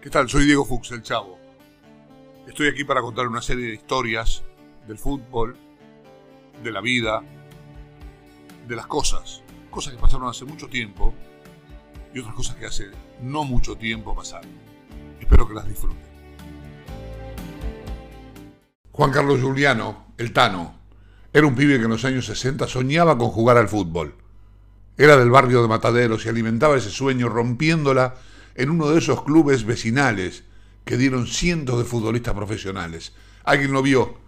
¿Qué tal? Soy Diego Fuchs, el Chavo. Estoy aquí para contar una serie de historias del fútbol, de la vida, de las cosas. Cosas que pasaron hace mucho tiempo y otras cosas que hace no mucho tiempo pasaron. Espero que las disfruten. Juan Carlos Giuliano, el Tano, era un pibe que en los años 60 soñaba con jugar al fútbol. Era del barrio de Mataderos y alimentaba ese sueño rompiéndola en uno de esos clubes vecinales que dieron cientos de futbolistas profesionales. Alguien lo vio,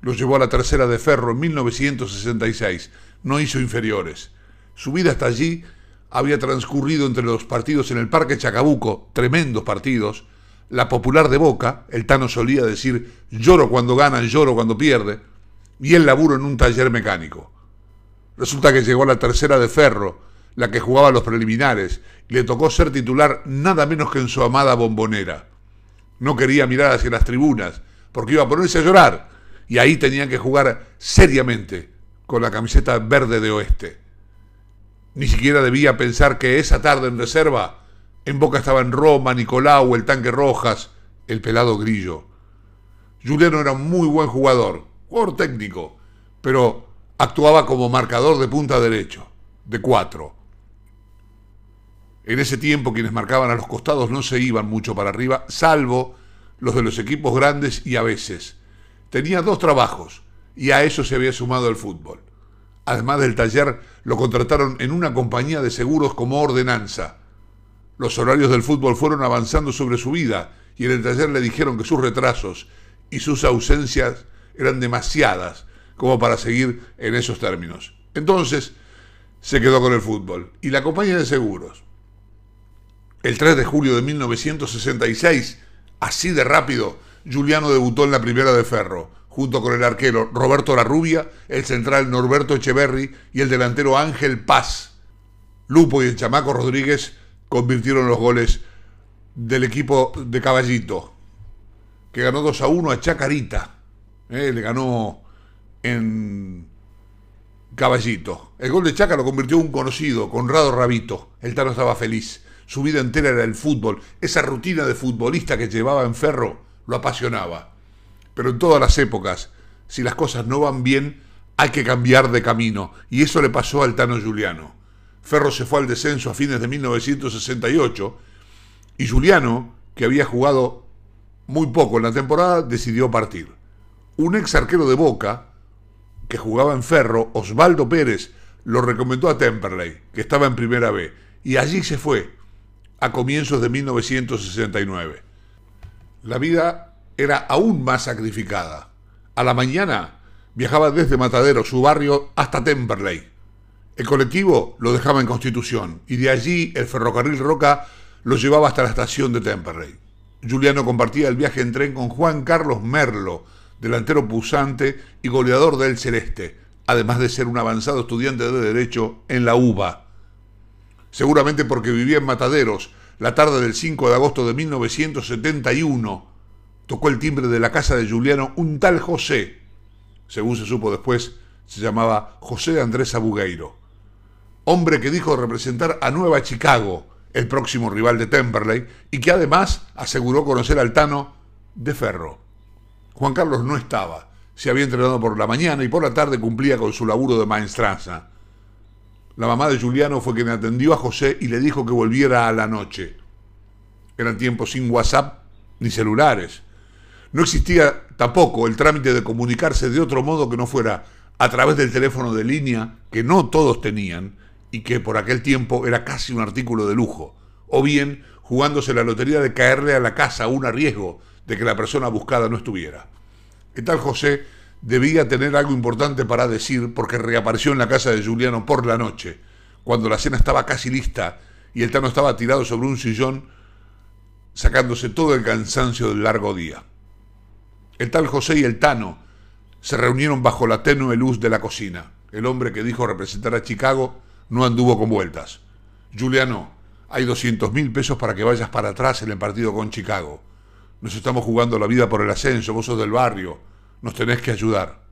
lo llevó a la tercera de Ferro en 1966, no hizo inferiores. Su vida hasta allí había transcurrido entre los partidos en el Parque Chacabuco, tremendos partidos, la popular de Boca, el Tano solía decir lloro cuando gana, lloro cuando pierde, y el laburo en un taller mecánico. Resulta que llegó a la tercera de Ferro, la que jugaba los preliminares, y le tocó ser titular nada menos que en su amada bombonera. No quería mirar hacia las tribunas, porque iba a ponerse a llorar, y ahí tenían que jugar seriamente con la camiseta verde de oeste. Ni siquiera debía pensar que esa tarde en reserva, en Boca estaban Roma, Nicolau, el tanque Rojas, el pelado Grillo. Juliano era un muy buen jugador, jugador técnico, pero actuaba como marcador de punta derecho, de cuatro. En ese tiempo quienes marcaban a los costados no se iban mucho para arriba, salvo los de los equipos grandes y a veces. Tenía dos trabajos y a eso se había sumado el fútbol. Además del taller, lo contrataron en una compañía de seguros como ordenanza. Los horarios del fútbol fueron avanzando sobre su vida y en el taller le dijeron que sus retrasos y sus ausencias eran demasiadas como para seguir en esos términos. Entonces se quedó con el fútbol y la compañía de seguros el 3 de julio de 1966, así de rápido, Juliano debutó en la primera de Ferro, junto con el arquero Roberto Larrubia, el central Norberto Echeverri y el delantero Ángel Paz. Lupo y el chamaco Rodríguez convirtieron los goles del equipo de Caballito, que ganó 2 a 1 a Chacarita. Eh, le ganó en Caballito. El gol de Chaca lo convirtió un conocido, Conrado Rabito. El Tano estaba feliz. Su vida entera era el fútbol. Esa rutina de futbolista que llevaba en Ferro lo apasionaba. Pero en todas las épocas, si las cosas no van bien, hay que cambiar de camino. Y eso le pasó al Tano Juliano. Ferro se fue al descenso a fines de 1968 y Juliano, que había jugado muy poco en la temporada, decidió partir. Un ex arquero de Boca, que jugaba en Ferro, Osvaldo Pérez, lo recomendó a Temperley, que estaba en Primera B, y allí se fue a comienzos de 1969. La vida era aún más sacrificada. A la mañana viajaba desde Matadero, su barrio, hasta Temperley. El colectivo lo dejaba en Constitución y de allí el ferrocarril Roca lo llevaba hasta la estación de Temperley. Juliano compartía el viaje en tren con Juan Carlos Merlo, delantero pusante y goleador del Celeste, además de ser un avanzado estudiante de Derecho en la UBA seguramente porque vivía en Mataderos, la tarde del 5 de agosto de 1971, tocó el timbre de la casa de Juliano un tal José, según se supo después, se llamaba José Andrés Abugueiro, hombre que dijo representar a Nueva Chicago, el próximo rival de Temperley, y que además aseguró conocer al Tano de Ferro. Juan Carlos no estaba, se había entrenado por la mañana y por la tarde cumplía con su laburo de maestranza. La mamá de Juliano fue quien atendió a José y le dijo que volviera a la noche. Eran tiempos sin WhatsApp ni celulares. No existía tampoco el trámite de comunicarse de otro modo que no fuera a través del teléfono de línea que no todos tenían y que por aquel tiempo era casi un artículo de lujo, o bien jugándose la lotería de caerle a la casa a un riesgo de que la persona buscada no estuviera. ¿Qué tal José debía tener algo importante para decir porque reapareció en la casa de Juliano por la noche, cuando la cena estaba casi lista y el Tano estaba tirado sobre un sillón sacándose todo el cansancio del largo día. El tal José y el Tano se reunieron bajo la tenue luz de la cocina. El hombre que dijo representar a Chicago no anduvo con vueltas. Juliano, hay 200 mil pesos para que vayas para atrás en el partido con Chicago. Nos estamos jugando la vida por el ascenso, vos sos del barrio nos tenés que ayudar.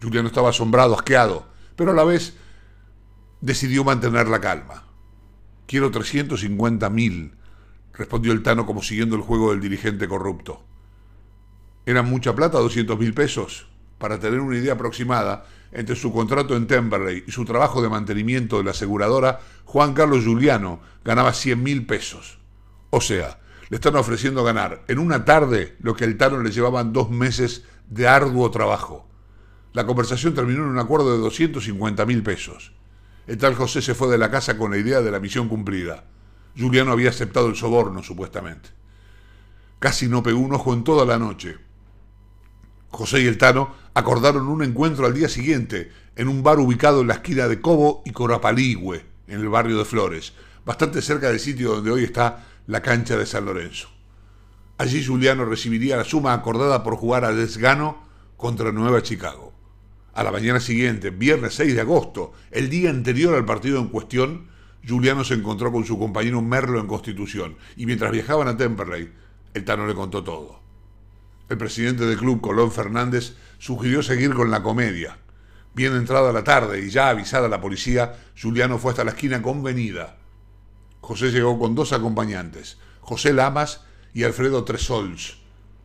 Juliano estaba asombrado, asqueado, pero a la vez decidió mantener la calma. Quiero 350 mil, respondió el Tano como siguiendo el juego del dirigente corrupto. ¿Era mucha plata, 200 mil pesos? Para tener una idea aproximada, entre su contrato en Temperley y su trabajo de mantenimiento de la aseguradora, Juan Carlos Juliano ganaba 100 mil pesos. O sea, le están ofreciendo ganar en una tarde lo que el Tano le llevaban dos meses de arduo trabajo. La conversación terminó en un acuerdo de 250 mil pesos. El tal José se fue de la casa con la idea de la misión cumplida. Juliano había aceptado el soborno, supuestamente. Casi no pegó un ojo en toda la noche. José y el Tano acordaron un encuentro al día siguiente en un bar ubicado en la esquina de Cobo y Corapaligüe, en el barrio de Flores, bastante cerca del sitio donde hoy está la cancha de San Lorenzo. Allí Juliano recibiría la suma acordada por jugar a desgano contra Nueva Chicago. A la mañana siguiente, viernes 6 de agosto, el día anterior al partido en cuestión, Juliano se encontró con su compañero Merlo en Constitución y mientras viajaban a Temperley, el Tano le contó todo. El presidente del club, Colón Fernández, sugirió seguir con la comedia. Bien entrada la tarde y ya avisada la policía, Juliano fue hasta la esquina convenida José llegó con dos acompañantes, José Lamas y Alfredo Tresols.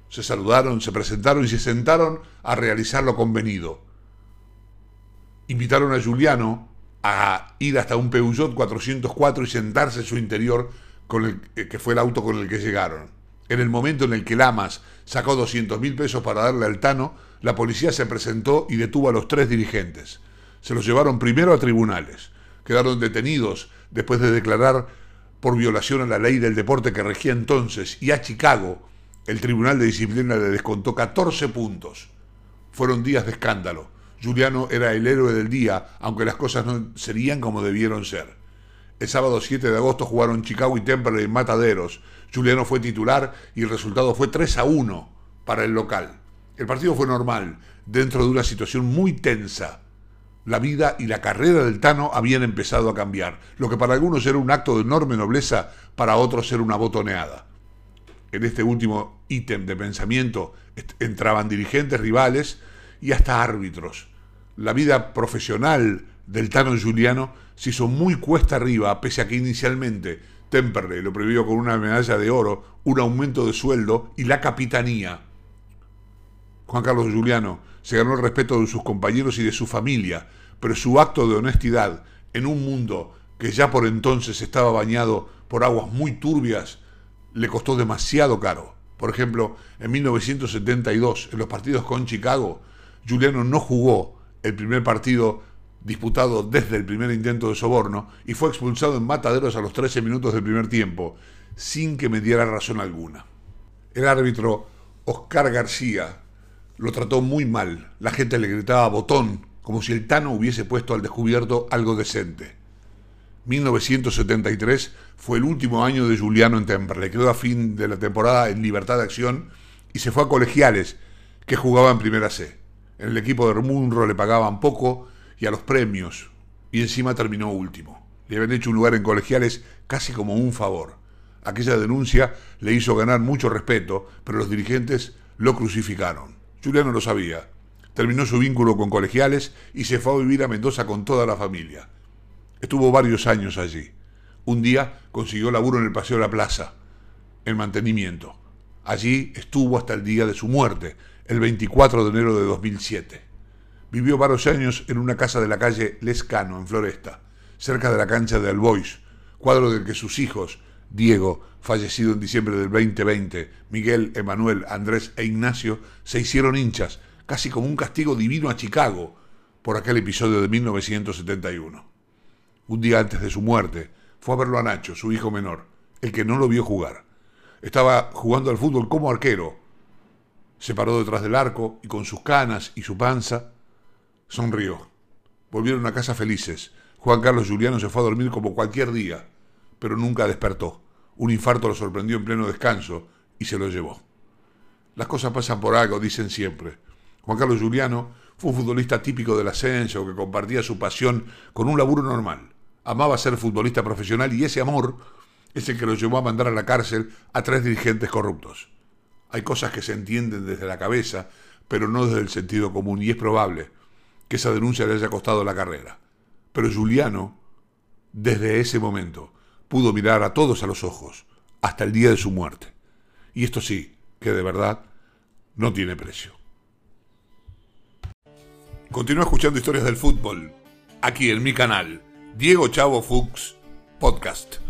Se saludaron, se presentaron y se sentaron a realizar lo convenido. Invitaron a Juliano a ir hasta un Peugeot 404 y sentarse en su interior, con el, eh, que fue el auto con el que llegaron. En el momento en el que Lamas sacó 200 mil pesos para darle al Tano, la policía se presentó y detuvo a los tres dirigentes. Se los llevaron primero a tribunales. Quedaron detenidos después de declarar por violación a la ley del deporte que regía entonces y a Chicago, el Tribunal de Disciplina le descontó 14 puntos. Fueron días de escándalo. Juliano era el héroe del día, aunque las cosas no serían como debieron ser. El sábado 7 de agosto jugaron Chicago y Temple en Mataderos. Juliano fue titular y el resultado fue 3 a 1 para el local. El partido fue normal, dentro de una situación muy tensa la vida y la carrera del Tano habían empezado a cambiar. Lo que para algunos era un acto de enorme nobleza, para otros era una botoneada. En este último ítem de pensamiento entraban dirigentes rivales y hasta árbitros. La vida profesional del Tano Juliano se hizo muy cuesta arriba, pese a que inicialmente Temperley lo previó con una medalla de oro, un aumento de sueldo y la capitanía. Juan Carlos Juliano se ganó el respeto de sus compañeros y de su familia, pero su acto de honestidad en un mundo que ya por entonces estaba bañado por aguas muy turbias, le costó demasiado caro. Por ejemplo, en 1972, en los partidos con Chicago, Juliano no jugó el primer partido disputado desde el primer intento de soborno y fue expulsado en mataderos a los 13 minutos del primer tiempo, sin que me diera razón alguna. El árbitro Oscar García lo trató muy mal. La gente le gritaba botón, como si el Tano hubiese puesto al descubierto algo decente. 1973 fue el último año de Juliano en Temperley. Quedó a fin de la temporada en libertad de acción y se fue a colegiales, que jugaba en Primera C. En el equipo de Munro le pagaban poco y a los premios, y encima terminó último. Le habían hecho un lugar en colegiales casi como un favor. Aquella denuncia le hizo ganar mucho respeto, pero los dirigentes lo crucificaron. Juliano lo sabía. Terminó su vínculo con colegiales y se fue a vivir a Mendoza con toda la familia. Estuvo varios años allí. Un día consiguió laburo en el Paseo de la Plaza, en mantenimiento. Allí estuvo hasta el día de su muerte, el 24 de enero de 2007. Vivió varios años en una casa de la calle Lescano, en Floresta, cerca de la cancha de Albois, cuadro del que sus hijos, Diego, fallecido en diciembre del 2020, Miguel, Emanuel, Andrés e Ignacio, se hicieron hinchas, casi como un castigo divino a Chicago, por aquel episodio de 1971. Un día antes de su muerte, fue a verlo a Nacho, su hijo menor, el que no lo vio jugar. Estaba jugando al fútbol como arquero. Se paró detrás del arco y con sus canas y su panza sonrió. Volvieron a casa felices. Juan Carlos Juliano se fue a dormir como cualquier día pero nunca despertó. Un infarto lo sorprendió en pleno descanso y se lo llevó. Las cosas pasan por algo, dicen siempre. Juan Carlos Juliano fue un futbolista típico del ascenso que compartía su pasión con un laburo normal. Amaba ser futbolista profesional y ese amor es el que lo llevó a mandar a la cárcel a tres dirigentes corruptos. Hay cosas que se entienden desde la cabeza, pero no desde el sentido común, y es probable que esa denuncia le haya costado la carrera. Pero Juliano, desde ese momento, pudo mirar a todos a los ojos, hasta el día de su muerte. Y esto sí, que de verdad no tiene precio. Continúa escuchando historias del fútbol aquí en mi canal, Diego Chavo Fuchs Podcast.